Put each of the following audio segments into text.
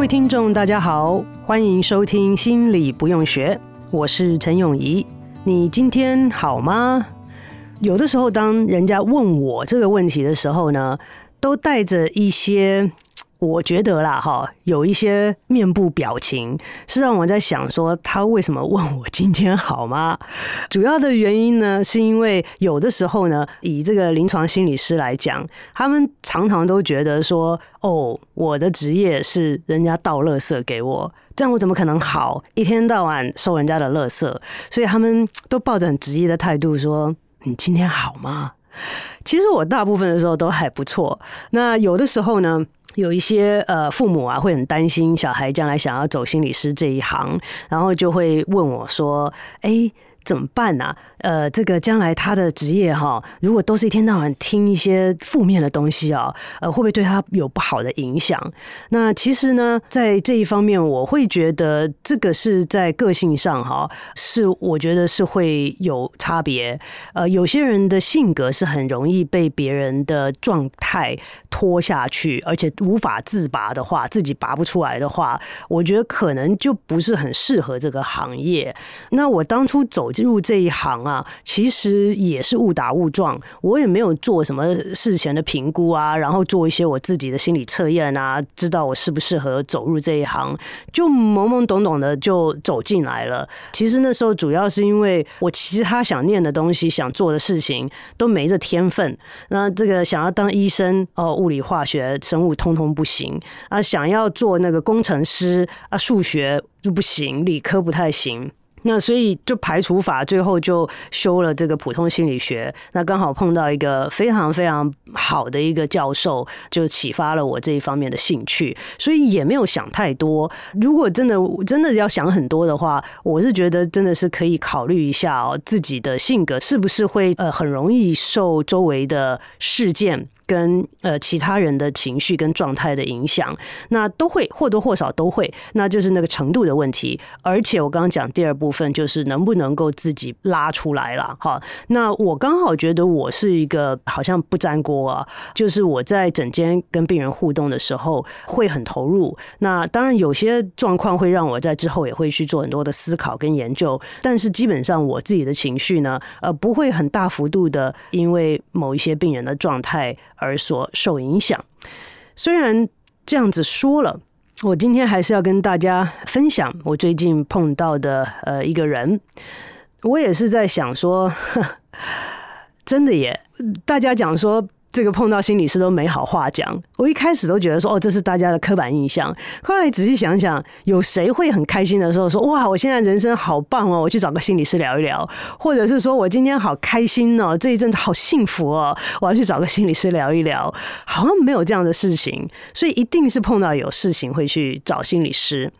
各位听众，大家好，欢迎收听《心理不用学》，我是陈永怡。你今天好吗？有的时候，当人家问我这个问题的时候呢，都带着一些。我觉得啦，哈，有一些面部表情是让我在想说，他为什么问我今天好吗？主要的原因呢，是因为有的时候呢，以这个临床心理师来讲，他们常常都觉得说，哦，我的职业是人家倒垃圾给我，这样我怎么可能好？一天到晚收人家的垃圾，所以他们都抱着很质疑的态度说，你今天好吗？其实我大部分的时候都还不错，那有的时候呢，有一些呃父母啊，会很担心小孩将来想要走心理师这一行，然后就会问我说：“哎。”怎么办呢、啊？呃，这个将来他的职业哈，如果都是一天到晚听一些负面的东西啊，呃，会不会对他有不好的影响？那其实呢，在这一方面，我会觉得这个是在个性上哈，是我觉得是会有差别。呃，有些人的性格是很容易被别人的状态拖下去，而且无法自拔的话，自己拔不出来的话，我觉得可能就不是很适合这个行业。那我当初走。入这一行啊，其实也是误打误撞，我也没有做什么事前的评估啊，然后做一些我自己的心理测验啊，知道我适不适合走入这一行，就懵懵懂懂的就走进来了。其实那时候主要是因为我其他想念的东西、想做的事情都没这天分。那这个想要当医生哦，物理、化学、生物通通不行啊，想要做那个工程师啊，数学就不行，理科不太行。那所以就排除法，最后就修了这个普通心理学。那刚好碰到一个非常非常好的一个教授，就启发了我这一方面的兴趣。所以也没有想太多。如果真的真的要想很多的话，我是觉得真的是可以考虑一下哦，自己的性格是不是会呃很容易受周围的事件。跟呃其他人的情绪跟状态的影响，那都会或多或少都会，那就是那个程度的问题。而且我刚刚讲第二部分就是能不能够自己拉出来了哈。那我刚好觉得我是一个好像不沾锅啊，就是我在整间跟病人互动的时候会很投入。那当然有些状况会让我在之后也会去做很多的思考跟研究，但是基本上我自己的情绪呢，呃不会很大幅度的因为某一些病人的状态。而所受影响。虽然这样子说了，我今天还是要跟大家分享我最近碰到的呃一个人。我也是在想说，真的耶，大家讲说。这个碰到心理师都没好话讲。我一开始都觉得说，哦，这是大家的刻板印象。后来仔细想想，有谁会很开心的时候说，哇，我现在人生好棒哦，我去找个心理师聊一聊，或者是说我今天好开心哦，这一阵子好幸福哦，我要去找个心理师聊一聊。好像没有这样的事情，所以一定是碰到有事情会去找心理师。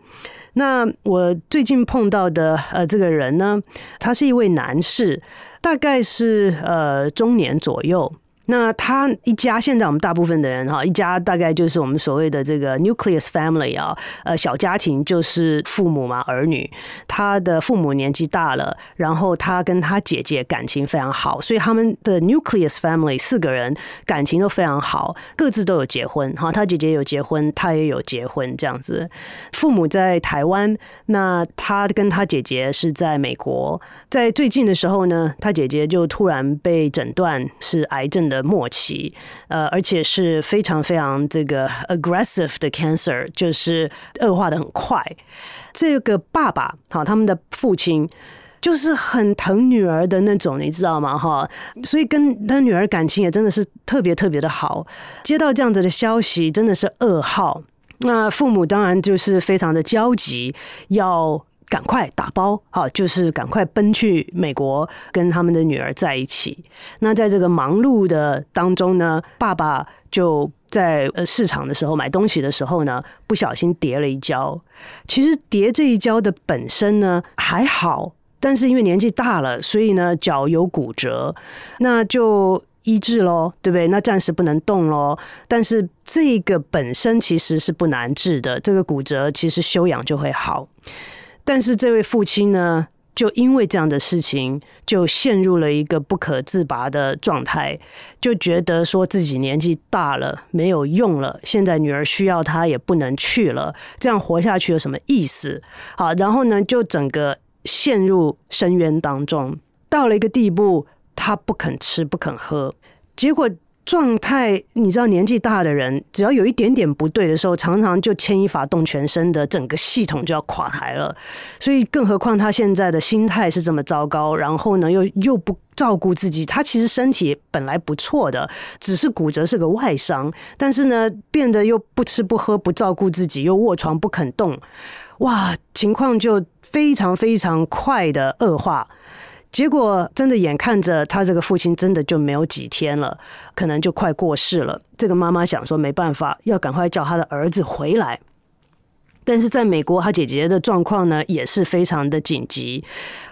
那我最近碰到的呃这个人呢，他是一位男士，大概是呃中年左右。那他一家现在我们大部分的人哈，一家大概就是我们所谓的这个 nucleus family 啊，呃，小家庭就是父母嘛，儿女。他的父母年纪大了，然后他跟他姐姐感情非常好，所以他们的 nucleus family 四个人感情都非常好，各自都有结婚哈，他姐姐有结婚，他也有结婚这样子。父母在台湾，那他跟他姐姐是在美国。在最近的时候呢，他姐姐就突然被诊断是癌症的。末期，呃，而且是非常非常这个 aggressive 的 cancer，就是恶化的很快。这个爸爸，好，他们的父亲就是很疼女儿的那种，你知道吗？哈，所以跟他女儿感情也真的是特别特别的好。接到这样子的消息，真的是噩耗。那父母当然就是非常的焦急，要赶快打包，好，就是赶快奔去美国跟他们的女儿在一起。那在这个忙碌的当中呢，爸爸就在呃市场的时候买东西的时候呢，不小心跌了一跤。其实跌这一跤的本身呢还好。但是因为年纪大了，所以呢脚有骨折，那就医治喽，对不对？那暂时不能动喽。但是这个本身其实是不难治的，这个骨折其实休养就会好。但是这位父亲呢，就因为这样的事情，就陷入了一个不可自拔的状态，就觉得说自己年纪大了没有用了，现在女儿需要他也不能去了，这样活下去有什么意思？好，然后呢，就整个。陷入深渊当中，到了一个地步，他不肯吃，不肯喝，结果状态，你知道，年纪大的人，只要有一点点不对的时候，常常就牵一发动全身的，整个系统就要垮台了。所以，更何况他现在的心态是这么糟糕，然后呢，又又不照顾自己。他其实身体本来不错的，只是骨折是个外伤，但是呢，变得又不吃不喝，不照顾自己，又卧床不肯动，哇，情况就。非常非常快的恶化，结果真的眼看着他这个父亲真的就没有几天了，可能就快过世了。这个妈妈想说没办法，要赶快叫他的儿子回来。但是在美国，他姐姐的状况呢也是非常的紧急。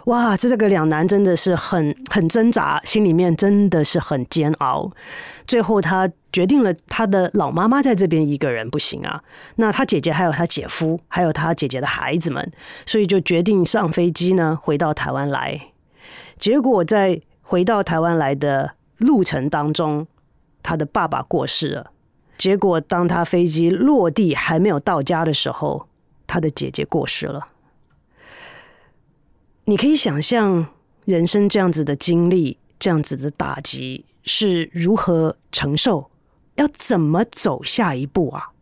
哇，这这个两难真的是很很挣扎，心里面真的是很煎熬。最后，他决定了，他的老妈妈在这边一个人不行啊。那他姐姐还有他姐夫，还有他姐姐的孩子们，所以就决定上飞机呢，回到台湾来。结果在回到台湾来的路程当中，他的爸爸过世了。结果，当他飞机落地还没有到家的时候，他的姐姐过世了。你可以想象人生这样子的经历，这样子的打击是如何承受，要怎么走下一步啊？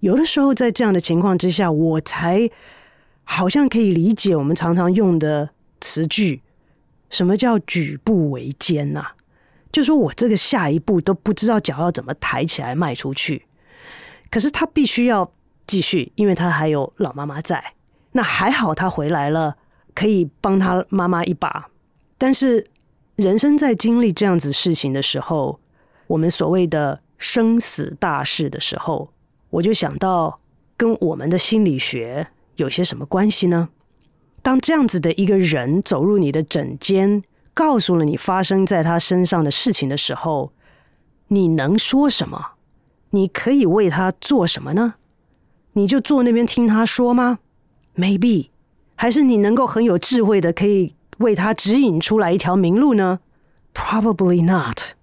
有的时候在这样的情况之下，我才好像可以理解我们常常用的词句，什么叫举步维艰呐？就说我这个下一步都不知道脚要怎么抬起来迈出去，可是他必须要继续，因为他还有老妈妈在。那还好他回来了，可以帮他妈妈一把。但是人生在经历这样子事情的时候，我们所谓的生死大事的时候，我就想到跟我们的心理学有些什么关系呢？当这样子的一个人走入你的枕间。告诉了你发生在他身上的事情的时候，你能说什么？你可以为他做什么呢？你就坐那边听他说吗？Maybe，还是你能够很有智慧的，可以为他指引出来一条明路呢？Probably not。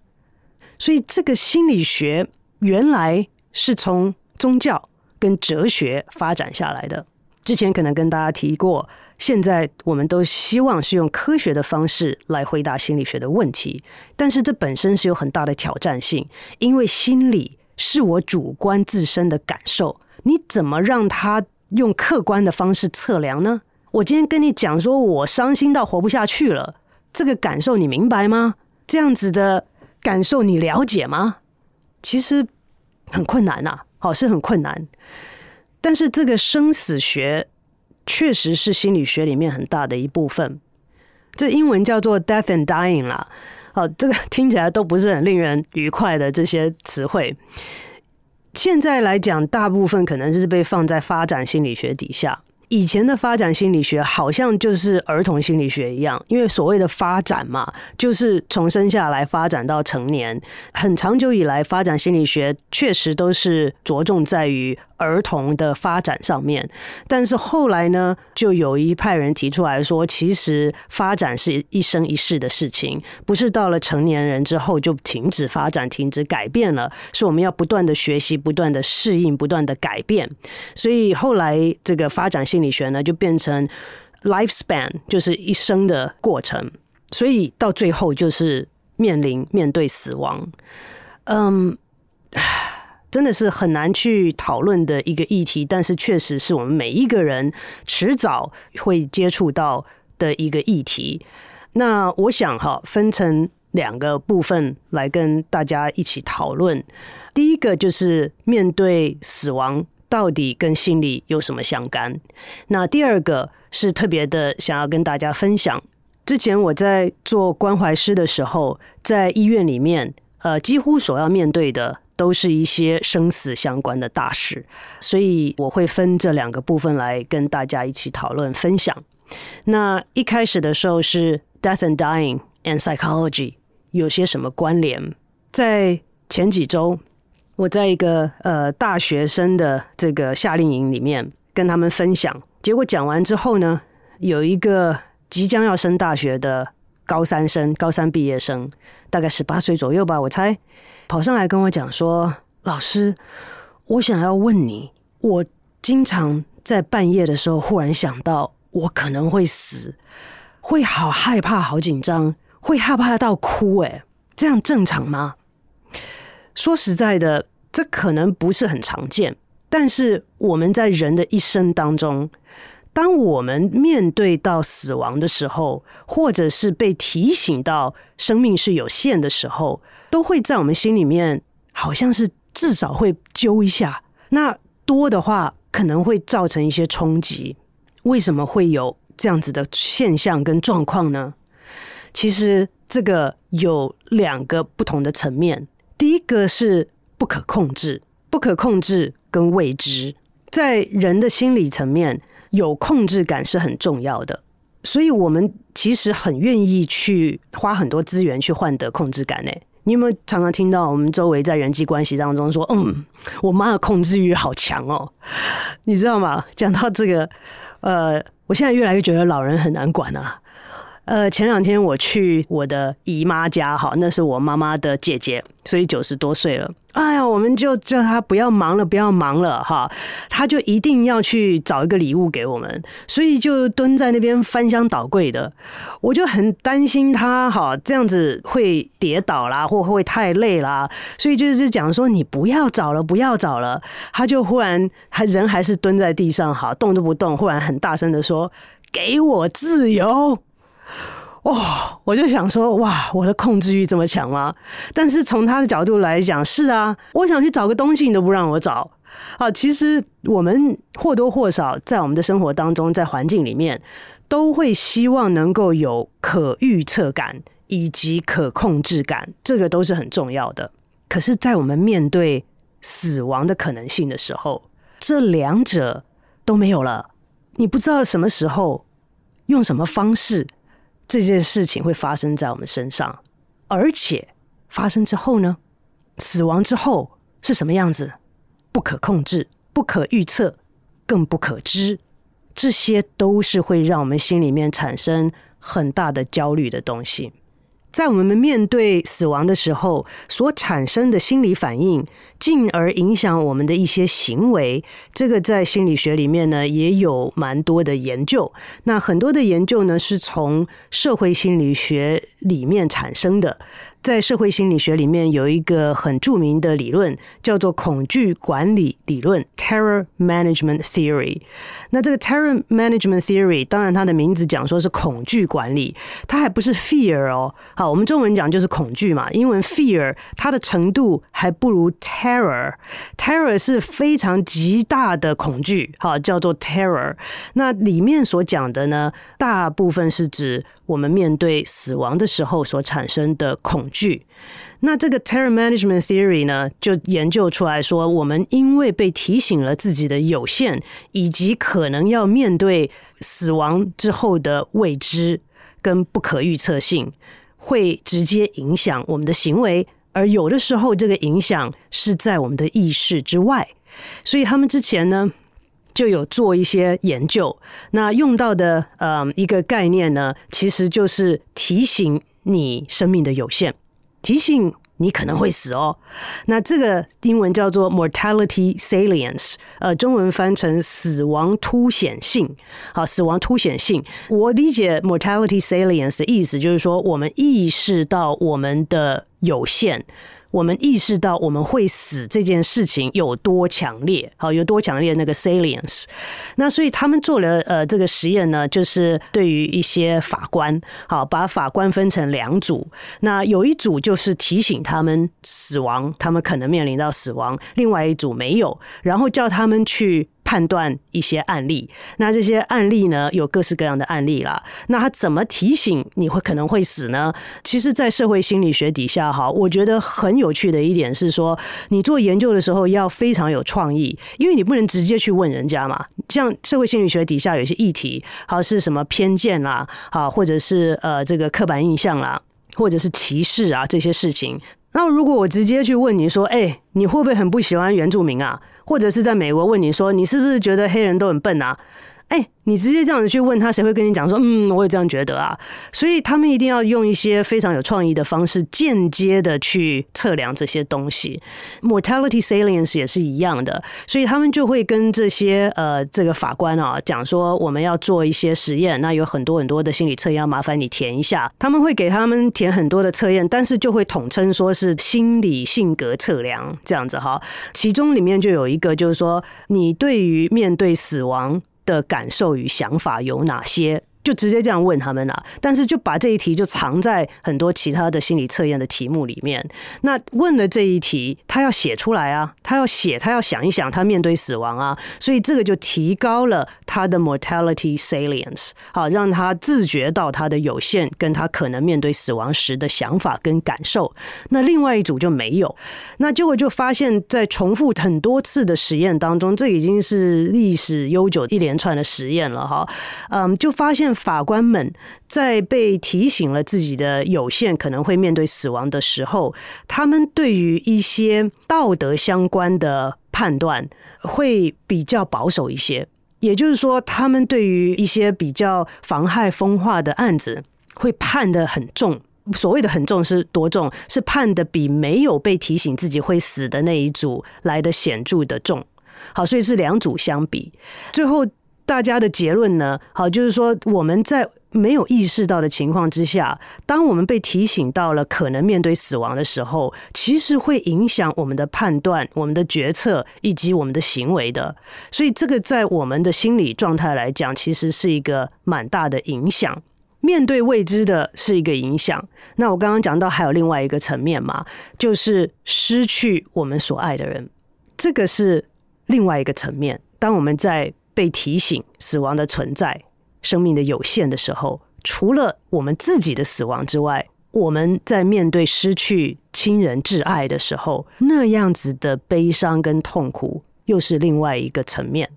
所以这个心理学原来是从宗教跟哲学发展下来的。之前可能跟大家提过。现在我们都希望是用科学的方式来回答心理学的问题，但是这本身是有很大的挑战性，因为心理是我主观自身的感受，你怎么让他用客观的方式测量呢？我今天跟你讲说，我伤心到活不下去了，这个感受你明白吗？这样子的感受你了解吗？其实很困难呐，好，是很困难，但是这个生死学。确实是心理学里面很大的一部分，这英文叫做 death and dying 啦。好，这个听起来都不是很令人愉快的这些词汇。现在来讲，大部分可能就是被放在发展心理学底下。以前的发展心理学好像就是儿童心理学一样，因为所谓的发展嘛，就是从生下来发展到成年。很长久以来，发展心理学确实都是着重在于儿童的发展上面。但是后来呢，就有一派人提出来说，其实发展是一生一世的事情，不是到了成年人之后就停止发展、停止改变了，是我们要不断的学习、不断的适应、不断的改变。所以后来这个发展心理学呢，就变成 lifespan，就是一生的过程，所以到最后就是面临面对死亡，嗯，真的是很难去讨论的一个议题，但是确实是我们每一个人迟早会接触到的一个议题。那我想哈，分成两个部分来跟大家一起讨论。第一个就是面对死亡，到底跟心理有什么相干？那第二个是特别的想要跟大家分享。之前我在做关怀师的时候，在医院里面，呃，几乎所要面对的都是一些生死相关的大事，所以我会分这两个部分来跟大家一起讨论分享。那一开始的时候是 Death and Dying and Psychology 有些什么关联？在前几周。我在一个呃大学生的这个夏令营里面跟他们分享，结果讲完之后呢，有一个即将要升大学的高三生，高三毕业生，大概十八岁左右吧，我猜，跑上来跟我讲说：“老师，我想要问你，我经常在半夜的时候忽然想到我可能会死，会好害怕、好紧张，会害怕到哭，诶，这样正常吗？”说实在的，这可能不是很常见。但是我们在人的一生当中，当我们面对到死亡的时候，或者是被提醒到生命是有限的时候，都会在我们心里面，好像是至少会揪一下。那多的话，可能会造成一些冲击。为什么会有这样子的现象跟状况呢？其实这个有两个不同的层面。第一个是不可控制，不可控制跟未知，在人的心理层面，有控制感是很重要的，所以我们其实很愿意去花很多资源去换得控制感。诶，你有没有常常听到我们周围在人际关系当中说：“嗯，我妈的控制欲好强哦。”你知道吗？讲到这个，呃，我现在越来越觉得老人很难管啊。呃，前两天我去我的姨妈家，哈，那是我妈妈的姐姐，所以九十多岁了。哎呀，我们就叫她不要忙了，不要忙了，哈，她就一定要去找一个礼物给我们，所以就蹲在那边翻箱倒柜的。我就很担心她，哈，这样子会跌倒啦，或会太累啦，所以就是讲说你不要找了，不要找了。她就忽然还人还是蹲在地上，哈，动都不动，忽然很大声的说：“给我自由。”哦，我就想说，哇，我的控制欲这么强吗？但是从他的角度来讲，是啊，我想去找个东西，你都不让我找。啊，其实我们或多或少在我们的生活当中，在环境里面，都会希望能够有可预测感以及可控制感，这个都是很重要的。可是，在我们面对死亡的可能性的时候，这两者都没有了。你不知道什么时候，用什么方式。这件事情会发生在我们身上，而且发生之后呢，死亡之后是什么样子？不可控制、不可预测、更不可知，这些都是会让我们心里面产生很大的焦虑的东西。在我们面对死亡的时候，所产生的心理反应，进而影响我们的一些行为，这个在心理学里面呢也有蛮多的研究。那很多的研究呢是从社会心理学里面产生的。在社会心理学里面有一个很著名的理论，叫做恐惧管理理论 （Terror Management Theory）。那这个 Terror Management Theory，当然它的名字讲说是恐惧管理，它还不是 fear 哦。好，我们中文讲就是恐惧嘛，英文 fear 它的程度还不如 terror。terror 是非常极大的恐惧，好，叫做 terror。那里面所讲的呢，大部分是指我们面对死亡的时候所产生的恐惧。剧，那这个 Terror Management Theory 呢，就研究出来说，我们因为被提醒了自己的有限，以及可能要面对死亡之后的未知跟不可预测性，会直接影响我们的行为，而有的时候这个影响是在我们的意识之外，所以他们之前呢就有做一些研究，那用到的呃一个概念呢，其实就是提醒你生命的有限。提醒你可能会死哦，那这个英文叫做 mortality salience，呃，中文翻成死亡凸显性。好，死亡凸显性，我理解 mortality salience 的意思就是说，我们意识到我们的有限。我们意识到我们会死这件事情有多强烈，好，有多强烈那个 salience。那所以他们做了呃这个实验呢，就是对于一些法官，好，把法官分成两组。那有一组就是提醒他们死亡，他们可能面临到死亡；另外一组没有，然后叫他们去。判断一些案例，那这些案例呢，有各式各样的案例啦。那他怎么提醒你会可能会死呢？其实，在社会心理学底下，哈，我觉得很有趣的一点是说，你做研究的时候要非常有创意，因为你不能直接去问人家嘛。像社会心理学底下有一些议题，好是什么偏见啦，好或者是呃这个刻板印象啦，或者是歧视啊这些事情。那如果我直接去问你说，哎，你会不会很不喜欢原住民啊？或者是在美国问你说，你是不是觉得黑人都很笨啊？哎，你直接这样子去问他，谁会跟你讲说，嗯，我也这样觉得啊？所以他们一定要用一些非常有创意的方式，间接的去测量这些东西。Mortality salience 也是一样的，所以他们就会跟这些呃这个法官啊讲说，我们要做一些实验，那有很多很多的心理测验，麻烦你填一下。他们会给他们填很多的测验，但是就会统称说是心理性格测量这样子哈。其中里面就有一个就是说，你对于面对死亡的感受与想法有哪些？就直接这样问他们了，但是就把这一题就藏在很多其他的心理测验的题目里面。那问了这一题，他要写出来啊，他要写，他要想一想，他面对死亡啊，所以这个就提高了他的 mortality salience，好，让他自觉到他的有限，跟他可能面对死亡时的想法跟感受。那另外一组就没有，那结果就发现，在重复很多次的实验当中，这已经是历史悠久一连串的实验了哈，嗯，就发现。法官们在被提醒了自己的有限可能会面对死亡的时候，他们对于一些道德相关的判断会比较保守一些。也就是说，他们对于一些比较妨害风化的案子，会判得很重。所谓的很重是多重？是判得比没有被提醒自己会死的那一组来的显著的重。好，所以是两组相比，最后。大家的结论呢？好，就是说我们在没有意识到的情况之下，当我们被提醒到了可能面对死亡的时候，其实会影响我们的判断、我们的决策以及我们的行为的。所以，这个在我们的心理状态来讲，其实是一个蛮大的影响。面对未知的是一个影响。那我刚刚讲到还有另外一个层面嘛，就是失去我们所爱的人，这个是另外一个层面。当我们在被提醒死亡的存在、生命的有限的时候，除了我们自己的死亡之外，我们在面对失去亲人挚爱的时候，那样子的悲伤跟痛苦，又是另外一个层面。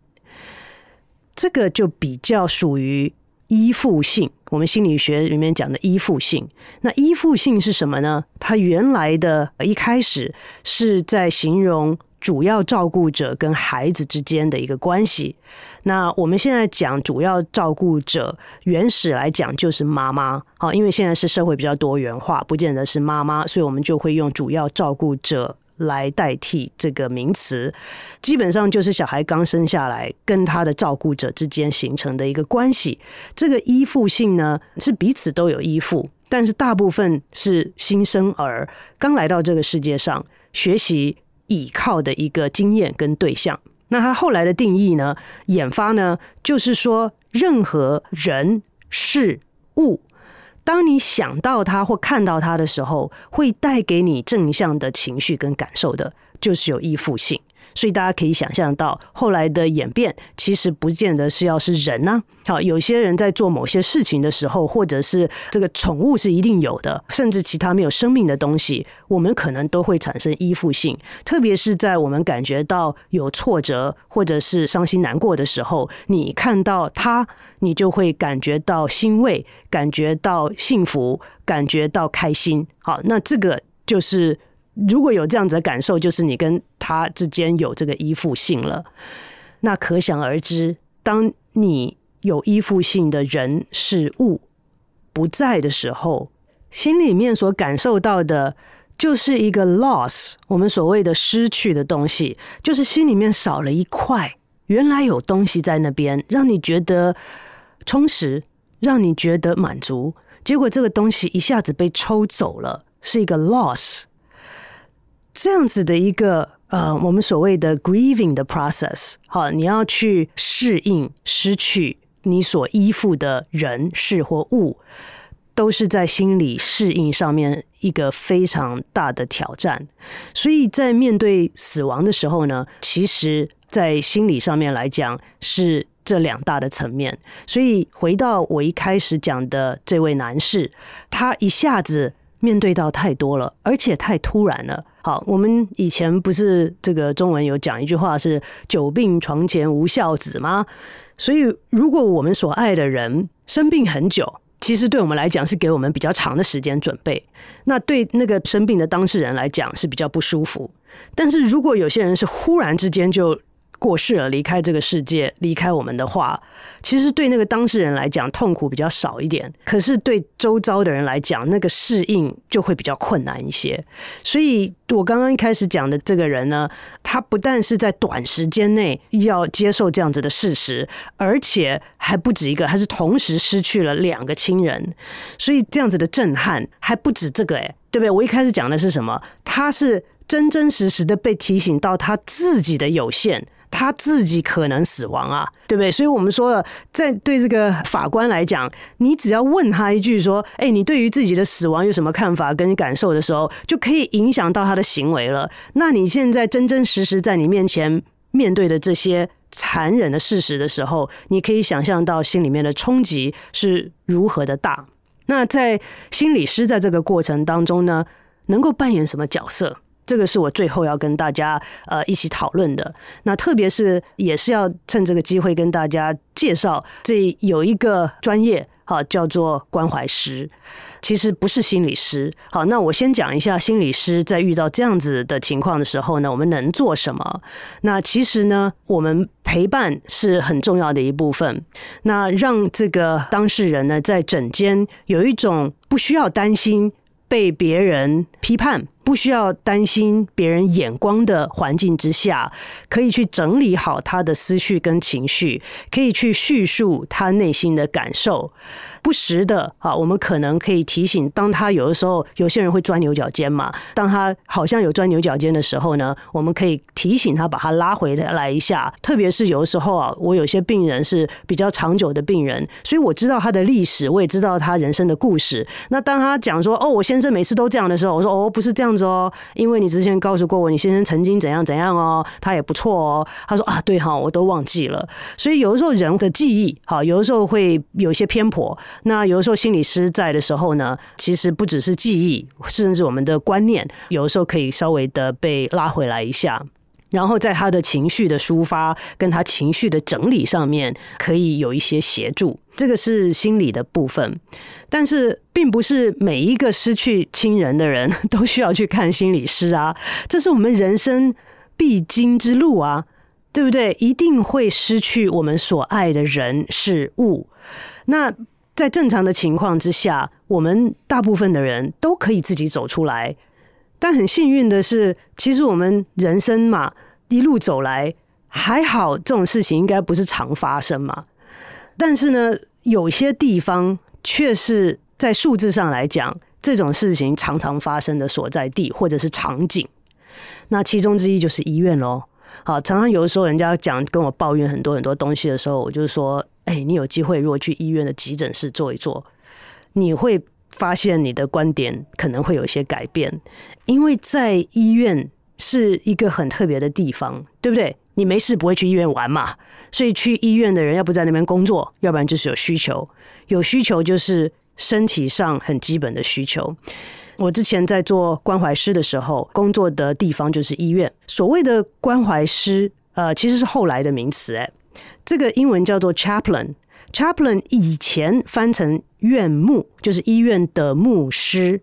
这个就比较属于依附性，我们心理学里面讲的依附性。那依附性是什么呢？它原来的一开始是在形容。主要照顾者跟孩子之间的一个关系。那我们现在讲主要照顾者，原始来讲就是妈妈。好，因为现在是社会比较多元化，不见得是妈妈，所以我们就会用主要照顾者来代替这个名词。基本上就是小孩刚生下来，跟他的照顾者之间形成的一个关系。这个依附性呢，是彼此都有依附，但是大部分是新生儿刚来到这个世界上学习。倚靠的一个经验跟对象，那他后来的定义呢？演发呢，就是说，任何人事物，当你想到他或看到他的时候，会带给你正向的情绪跟感受的，就是有依附性。所以大家可以想象到，后来的演变其实不见得是要是人呢。好，有些人在做某些事情的时候，或者是这个宠物是一定有的，甚至其他没有生命的东西，我们可能都会产生依附性。特别是在我们感觉到有挫折或者是伤心难过的时候，你看到它，你就会感觉到欣慰，感觉到幸福，感觉到开心。好，那这个就是。如果有这样子的感受，就是你跟他之间有这个依附性了。那可想而知，当你有依附性的人事物不在的时候，心里面所感受到的就是一个 loss。我们所谓的失去的东西，就是心里面少了一块。原来有东西在那边，让你觉得充实，让你觉得满足。结果这个东西一下子被抽走了。是一个 loss，这样子的一个呃，我们所谓的 grieving 的 process，好，你要去适应失去你所依附的人事或物，都是在心理适应上面一个非常大的挑战。所以在面对死亡的时候呢，其实在心理上面来讲是。这两大的层面，所以回到我一开始讲的这位男士，他一下子面对到太多了，而且太突然了。好，我们以前不是这个中文有讲一句话是“久病床前无孝子”吗？所以，如果我们所爱的人生病很久，其实对我们来讲是给我们比较长的时间准备，那对那个生病的当事人来讲是比较不舒服。但是如果有些人是忽然之间就过世了，离开这个世界，离开我们的话，其实对那个当事人来讲，痛苦比较少一点。可是对周遭的人来讲，那个适应就会比较困难一些。所以，我刚刚一开始讲的这个人呢，他不但是在短时间内要接受这样子的事实，而且还不止一个，他是同时失去了两个亲人。所以这样子的震撼还不止这个，诶，对不对？我一开始讲的是什么？他是真真实实的被提醒到他自己的有限。他自己可能死亡啊，对不对？所以我们说了，在对这个法官来讲，你只要问他一句说：“哎，你对于自己的死亡有什么看法跟感受？”的时候，就可以影响到他的行为了。那你现在真真实实在你面前面对的这些残忍的事实的时候，你可以想象到心里面的冲击是如何的大。那在心理师在这个过程当中呢，能够扮演什么角色？这个是我最后要跟大家呃一起讨论的。那特别是也是要趁这个机会跟大家介绍，这有一个专业哈，叫做关怀师，其实不是心理师。好，那我先讲一下心理师在遇到这样子的情况的时候呢，我们能做什么？那其实呢，我们陪伴是很重要的一部分。那让这个当事人呢，在枕间有一种不需要担心被别人批判。不需要担心别人眼光的环境之下，可以去整理好他的思绪跟情绪，可以去叙述他内心的感受。不时的啊，我们可能可以提醒，当他有的时候，有些人会钻牛角尖嘛。当他好像有钻牛角尖的时候呢，我们可以提醒他，把他拉回来一下。特别是有的时候啊，我有些病人是比较长久的病人，所以我知道他的历史，我也知道他人生的故事。那当他讲说：“哦，我先生每次都这样的时候”，我说：“哦，不是这样说，因为你之前告诉过我，你先生曾经怎样怎样哦，他也不错哦。”他说：“啊，对哈，我都忘记了。”所以有的时候人的记忆，哈，有的时候会有些偏颇。那有的时候心理师在的时候呢，其实不只是记忆，甚至我们的观念，有的时候可以稍微的被拉回来一下，然后在他的情绪的抒发跟他情绪的整理上面，可以有一些协助。这个是心理的部分，但是并不是每一个失去亲人的人都需要去看心理师啊，这是我们人生必经之路啊，对不对？一定会失去我们所爱的人事物。那在正常的情况之下，我们大部分的人都可以自己走出来。但很幸运的是，其实我们人生嘛，一路走来还好，这种事情应该不是常发生嘛。但是呢，有些地方却是在数字上来讲，这种事情常常发生的所在地或者是场景。那其中之一就是医院喽。好，常常有的时候人家讲跟我抱怨很多很多东西的时候，我就说：哎，你有机会如果去医院的急诊室坐一坐，你会发现你的观点可能会有一些改变，因为在医院是一个很特别的地方，对不对？你没事不会去医院玩嘛，所以去医院的人要不在那边工作，要不然就是有需求，有需求就是身体上很基本的需求。我之前在做关怀师的时候，工作的地方就是医院。所谓的关怀师，呃，其实是后来的名词，诶，这个英文叫做 chaplain。Chaplain 以前翻成院牧，就是医院的牧师。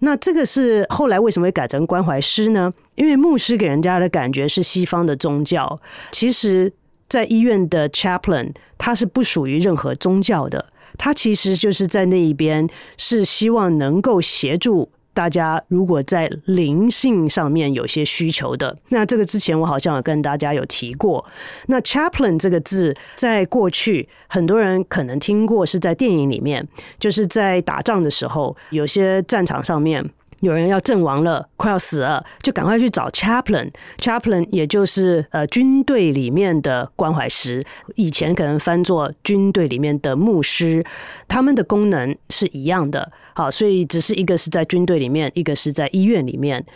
那这个是后来为什么会改成关怀师呢？因为牧师给人家的感觉是西方的宗教，其实在医院的 chaplain，它是不属于任何宗教的。他其实就是在那一边，是希望能够协助大家，如果在灵性上面有些需求的。那这个之前我好像有跟大家有提过。那 chaplain 这个字，在过去很多人可能听过，是在电影里面，就是在打仗的时候，有些战场上面有人要阵亡了，快要死了，就赶快去找 chaplain。chaplain 也就是呃军队里面的关怀师，以前可能翻作军队里面的牧师，他们的功能是一样的。好，所以只是一个是在军队里面，一个是在医院里面。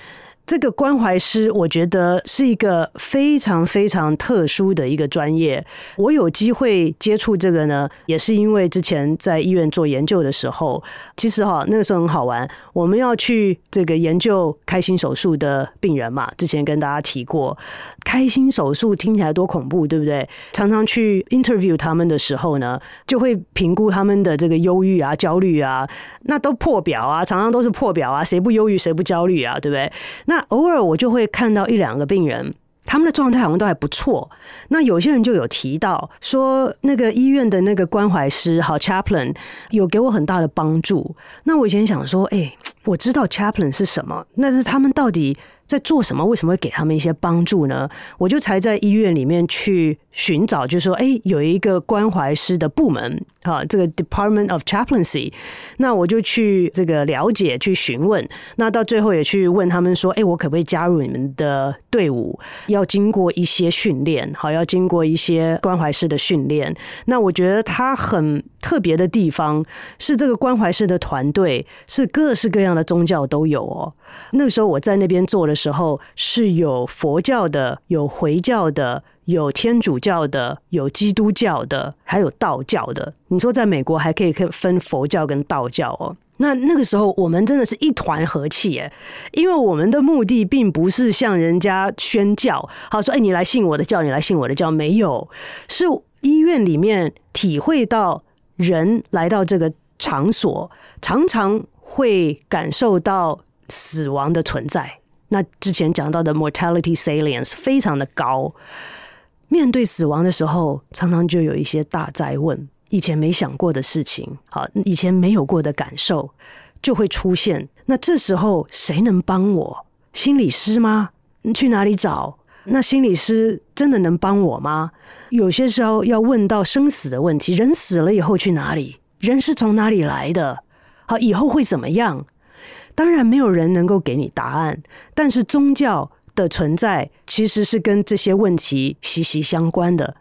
这个关怀师，我觉得是一个非常非常特殊的一个专业。我有机会接触这个呢，也是因为之前在医院做研究的时候，其实哈那个时候很好玩。我们要去这个研究开心手术的病人嘛，之前跟大家提过，开心手术听起来多恐怖，对不对？常常去 interview 他们的时候呢，就会评估他们的这个忧郁啊、焦虑啊，那都破表啊，常常都是破表啊，谁不忧郁谁不焦虑啊，对不对？那那偶尔我就会看到一两个病人，他们的状态好像都还不错。那有些人就有提到说，那个医院的那个关怀师，好 chaplain，有给我很大的帮助。那我以前想说，哎，我知道 chaplain 是什么，那是他们到底在做什么？为什么会给他们一些帮助呢？我就才在医院里面去寻找，就是说，哎，有一个关怀师的部门，哈，这个 Department of Chaplaincy，那我就去这个了解，去询问，那到最后也去问他们说，哎，我可不可以加入你们的队伍？要经过一些训练，好，要经过一些关怀师的训练。那我觉得他很特别的地方是，这个关怀式的团队是各式各样的宗教都有哦。那个时候我在那边做的时候，是有佛教的，有回教的，有天主教的，有基督教的，还有道教的。你说在美国还可以分佛教跟道教哦？那那个时候我们真的是一团和气耶，因为我们的目的并不是向人家宣教，好说哎，你来信我的教，你来信我的教，没有，是医院里面体会到人来到这个场所，常常会感受到。死亡的存在，那之前讲到的 mortality salience 非常的高。面对死亡的时候，常常就有一些大灾问，以前没想过的事情，好，以前没有过的感受就会出现。那这时候谁能帮我？心理师吗？你去哪里找？那心理师真的能帮我吗？有些时候要问到生死的问题，人死了以后去哪里？人是从哪里来的？好，以后会怎么样？当然，没有人能够给你答案，但是宗教的存在其实是跟这些问题息息相关的。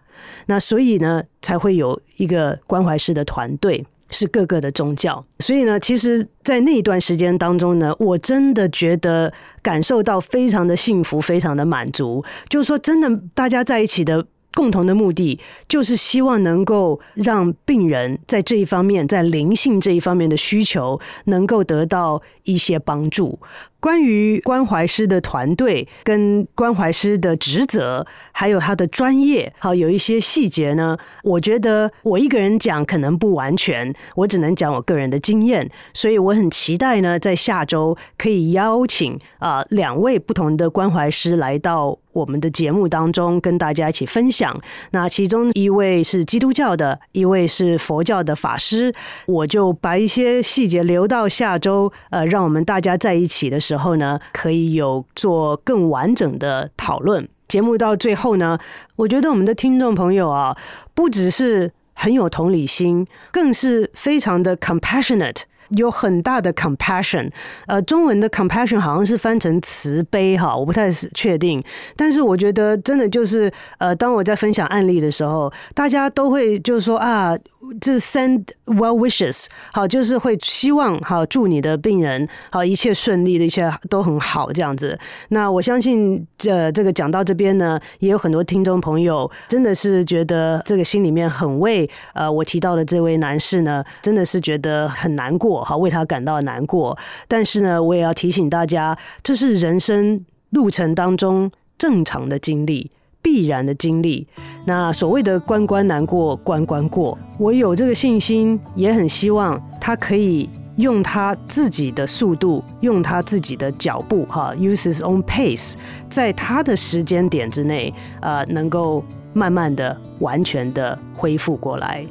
那所以呢，才会有一个关怀师的团队，是各个的宗教。所以呢，其实，在那一段时间当中呢，我真的觉得感受到非常的幸福，非常的满足。就是说，真的，大家在一起的。共同的目的就是希望能够让病人在这一方面，在灵性这一方面的需求能够得到一些帮助。关于关怀师的团队跟关怀师的职责，还有他的专业，好，有一些细节呢。我觉得我一个人讲可能不完全，我只能讲我个人的经验。所以我很期待呢，在下周可以邀请啊两位不同的关怀师来到我们的节目当中，跟大家一起分享。那其中一位是基督教的，一位是佛教的法师，我就把一些细节留到下周，呃，让我们大家在一起的时候。呢，可以有做更完整的讨论。节目到最后呢，我觉得我们的听众朋友啊，不只是很有同理心，更是非常的 compassionate。有很大的 compassion，呃，中文的 compassion 好像是翻成慈悲哈，我不太确定。但是我觉得真的就是，呃，当我在分享案例的时候，大家都会就是说啊，这 send well wishes，好，就是会希望好祝你的病人好一切顺利的一切都很好这样子。那我相信，呃，这个讲到这边呢，也有很多听众朋友真的是觉得这个心里面很为呃我提到的这位男士呢，真的是觉得很难过。好，为他感到难过，但是呢，我也要提醒大家，这是人生路程当中正常的经历，必然的经历。那所谓的关关难过关关过，我有这个信心，也很希望他可以用他自己的速度，用他自己的脚步，哈，use his own pace，在他的时间点之内，呃，能够慢慢的、完全的恢复过来。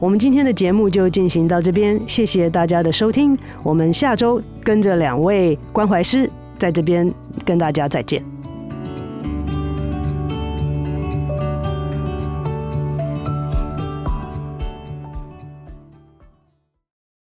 我们今天的节目就进行到这边，谢谢大家的收听。我们下周跟着两位关怀师在这边跟大家再见。